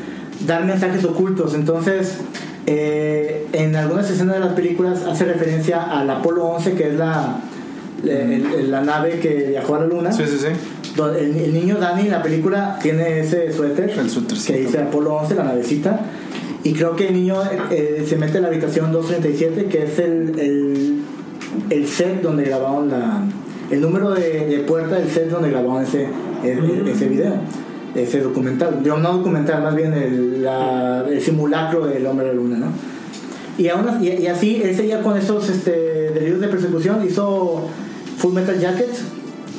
dar mensajes ocultos. Entonces, eh, en algunas escenas de las películas hace referencia al Apolo 11, que es la, la, el- la nave que viajó a la Luna. Sí, sí, sí. El, el niño Danny en la película tiene ese suéter El que dice Apolo 11, la navecita. Y creo que el niño eh, se mete en la habitación 237, que es el, el, el set donde grabaron la. El número de, de puerta del set donde grabaron ese, ese, ese video, ese documental. Yo no documental, más bien el, la- el simulacro del hombre de la luna, ¿no? Y, aún así- y, y así, él seguía con esos este, delirios de persecución, hizo Full Metal Jacket,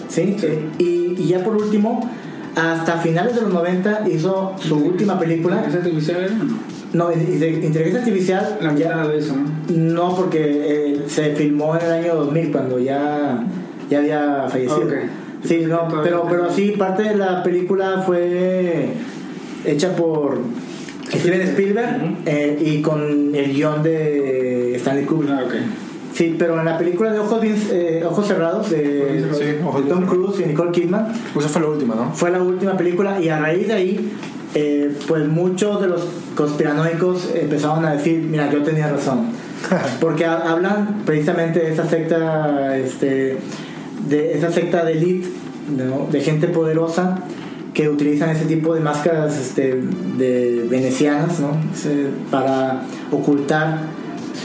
¿sí? Y, y ya por último, hasta finales de los 90 hizo su última película. ¿Esa artificial era no? Inteligencia artificial. La ya- de eso, ¿no? no, porque eh, se filmó en el año 2000 cuando ya, ya había fallecido. Sí, no, pero, pero sí, parte de la película fue hecha por Steven Spielberg eh, y con el guion de Stanley Kubrick. Ah. Sí, pero en la película de Ojos, eh, Ojos Cerrados de, Sí, Ojos de bien Tom Cruise y Nicole Kidman, Pues esa fue la última, ¿no? fue la última película y a raíz de ahí, eh, pues muchos de los conspiranoicos empezaron a decir, mira, yo tenía razón. Porque ha- hablan precisamente de esa secta, este, de esa secta de elite, ¿no? de gente poderosa que utilizan ese tipo de máscaras este, de venecianas ¿no? Para ocultar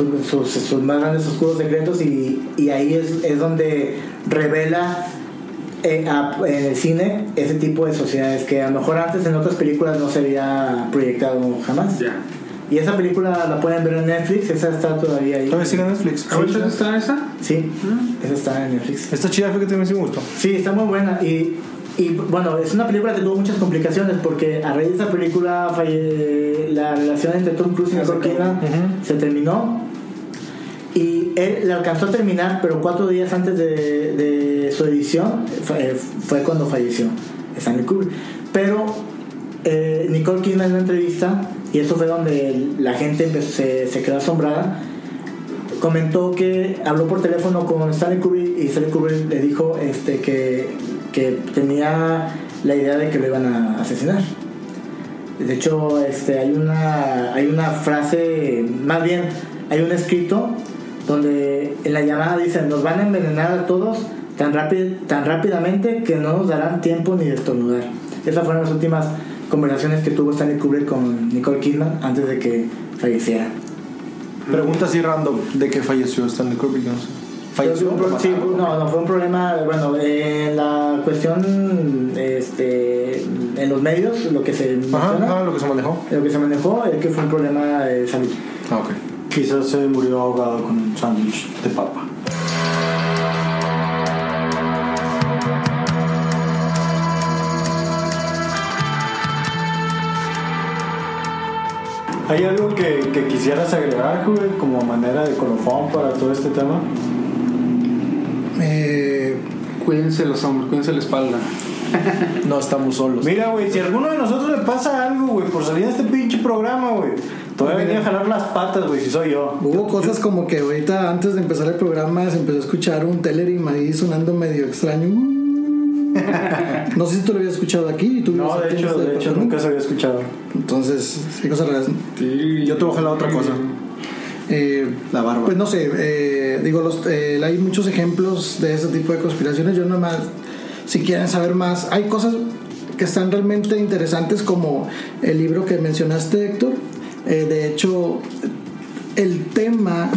su- sus, sus más grandes oscuros secretos y, y ahí es, es donde revela eh, a- en el cine ese tipo de sociedades que a lo mejor antes en otras películas no se había proyectado jamás. Ya. Y esa película la pueden ver en Netflix, esa está todavía ahí. ¿Todavía sigue en Netflix? ¿Ahorita está esa? Sí, esa está en Netflix. Esta chida fue que también sí me gustó. Sí, está muy buena y, y bueno, es una película que tuvo muchas complicaciones porque a raíz de esa película falle- la relación entre Tom Cruise y Nicole Kidman se terminó él la alcanzó a terminar, pero cuatro días antes de, su edición fue, fue cuando falleció Stanley Kubrick. Pero eh, Nicole Kidman en una entrevista, y eso fue donde la gente empezó- se, se quedó asombrada, comentó que habló por teléfono con Stanley Kubrick y Stanley Kubrick le dijo este, que, que tenía la idea de que lo iban a asesinar. De hecho, este, hay, una, hay una frase, más bien, hay un escrito donde en la llamada dicen, nos van a envenenar a todos tan, rápido, tan rápidamente que no nos darán tiempo ni de estornudar. Esas fueron las últimas conversaciones que tuvo Stanley Kubrick con Nicole Kidman antes de que falleciera. Pregunta así random: ¿de qué falleció Stanley Kubrick? No sé. ¿Falleció? Un pro- ¿Lo sí, no, no fue un problema. Bueno, en la cuestión, este, en los medios, lo que se Ajá, menciona, lo que se manejó. lo que se manejó es que fue un problema de salud. Ah, ok. Quizás se murió ahogado con un sándwich de papa. ¿Hay algo que, que quisieras agregar, güey, como manera de colofón para todo este tema? cuídense los hombros, cuídense la espalda. No estamos solos. Mira, güey, si a alguno de nosotros le pasa algo, güey, por salir de este pinche programa, güey, todavía venía a jalar las patas, güey, si soy yo. Hubo cosas como que ahorita antes de empezar el programa se empezó a escuchar un Telerim ahí sonando medio extraño. No sé si tú lo habías escuchado aquí. y tú No, de hecho, este de hecho, nunca se había escuchado. Entonces, sí, cosas raras. Yo te voy a jalar otra cosa. Eh, La barba. Pues no sé, eh, digo, los, eh, hay muchos ejemplos de ese tipo de conspiraciones. Yo nomás, si quieren saber más, hay cosas que están realmente interesantes como el libro que mencionaste, Héctor. Eh, de hecho, el tema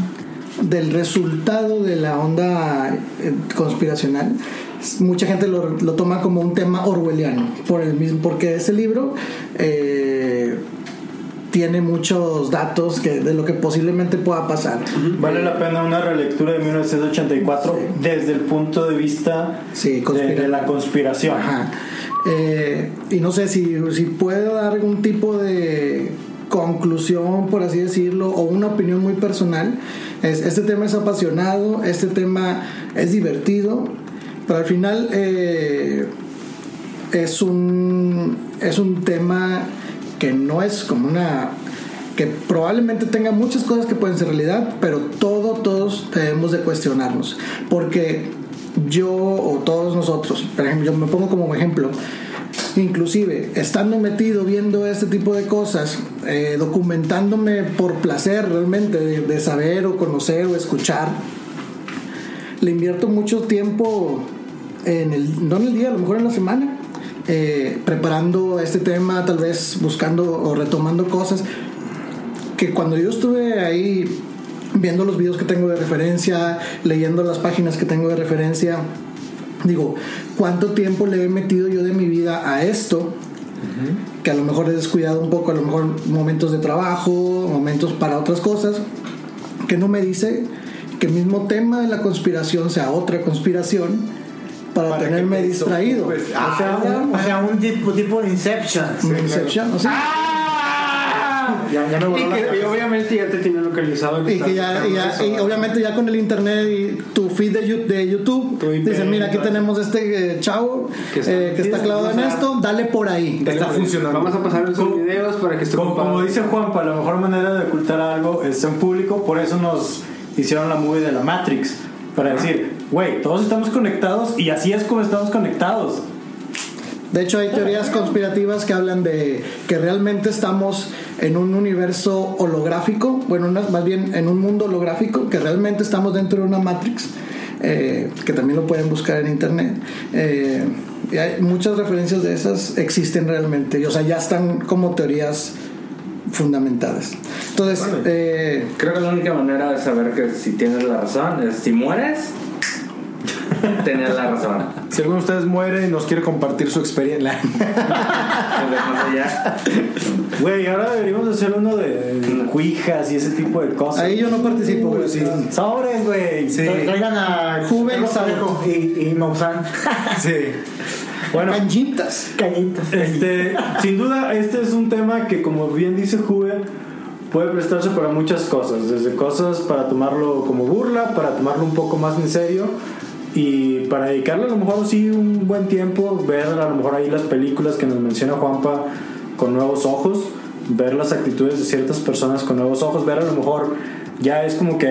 del resultado de la onda eh, conspiracional, mucha gente lo, lo toma como un tema orwelliano, por el mismo, porque ese libro... eh, tiene muchos datos que, de lo que posiblemente pueda pasar. Vale la pena una relectura de 1984 desde el punto de vista Sí, de, la conspiración. Ajá. Eh, y no sé si, si puedo dar algún tipo de conclusión, por así decirlo, o una opinión muy personal. Es, este tema es apasionado, este tema es divertido, pero al final eh, es, un, es un tema que no es como una que probablemente tenga muchas cosas que pueden ser realidad, pero todo, todos debemos de cuestionarnos. Porque yo o todos nosotros, por ejemplo, yo me pongo como ejemplo, inclusive estando metido viendo este tipo de cosas, eh, documentándome por placer realmente de, saber o conocer o escuchar, le invierto mucho tiempo en el, no en el día, a lo mejor en la semana, eh, preparando este tema, tal vez buscando o retomando cosas que cuando yo estuve ahí viendo los videos que tengo de referencia, leyendo las páginas que tengo de referencia, digo, ¿cuánto tiempo le he metido yo de mi vida a esto? Que a lo mejor he descuidado un poco, a lo mejor momentos de trabajo, momentos para otras cosas, que no me dice que el mismo tema de la conspiración sea otra conspiración para, tenerme te distraído. O sea, un, o sea, un tipo, tipo de Inception. Una Inception, o sea, Ya, ya me voló Y, la que, y obviamente ya te tiene localizado. Y que ya, y ya- y obviamente ya con el internet y tu feed de, de YouTube Tu IP, dicen mira aquí tenemos este eh, chavo Que está- eh, que está clavado en esto dale por ahí Está funcionando. Vamos a pasar esos Como- videos para que esté Como, como dice Juanpa, la mejor manera de ocultar algo es en público, por eso nos hicieron la movie de la Matrix, para decir, güey, todos estamos conectados y así es como estamos conectados. De hecho hay teorías conspirativas que hablan de que realmente estamos en un universo holográfico bueno más bien en un mundo holográfico que realmente estamos dentro de una Matrix eh, que también lo pueden buscar en internet. Eh, y hay muchas referencias de esas existen realmente y, o sea ya están como teorías fundamentadas entonces eh, Creo que la única manera de saber que si tienes la razón es si mueres, tener la razón. Si alguno de ustedes muere y nos quiere compartir su experiencia. Güey, ahora deberíamos hacer uno de cuijas y ese tipo de cosas. ahí yo no participo güey. sí. Sobres, güey. Tra- Traigan a Juve y y. Sí. Bueno, Cañitas. Cañitas. Este, sin duda, este es un tema que, como bien dice Juve, puede prestarse para muchas cosas. Desde cosas para tomarlo como burla, para tomarlo un poco más en serio y para dedicarle a lo mejor sí un buen tiempo, ver a lo mejor ahí las películas que nos menciona Juanpa con nuevos ojos, ver las actitudes de ciertas personas con nuevos ojos, ver a lo mejor ya es como que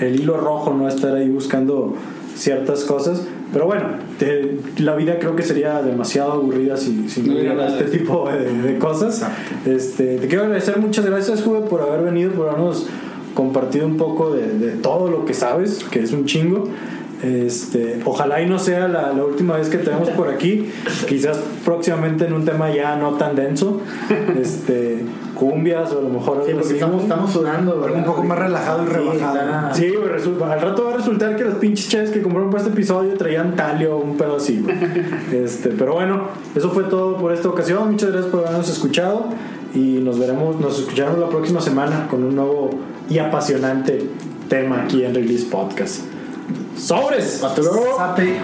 el hilo rojo, no estar ahí buscando ciertas cosas. Pero bueno, te- la vida creo que sería demasiado aburrida si, si no hubiera este de tipo de, de cosas. Este, te quiero agradecer, muchas gracias, Juve, por haber venido, por habernos compartido un poco de, de todo lo que sabes, que es un chingo. Este, ojalá y no sea la, la última vez que te vemos por aquí. Quizás próximamente en un tema ya no tan denso. Este, cumbias o a lo mejor Sí, algo porque así. estamos, estamos sudando. Algo ¿verdad? un poco más relajado y Sí, rebajado. Sí, güey, al rato va a resultar que los pinches chaves que compraron para este episodio traían talio o un pedo así, güey. Este, pero bueno, eso fue todo por esta ocasión. Muchas gracias por habernos escuchado y nos veremos, nos escucharemos la próxima semana con un nuevo y apasionante tema aquí en Release Podcast. ¡Sobres! Hasta luego. Sape.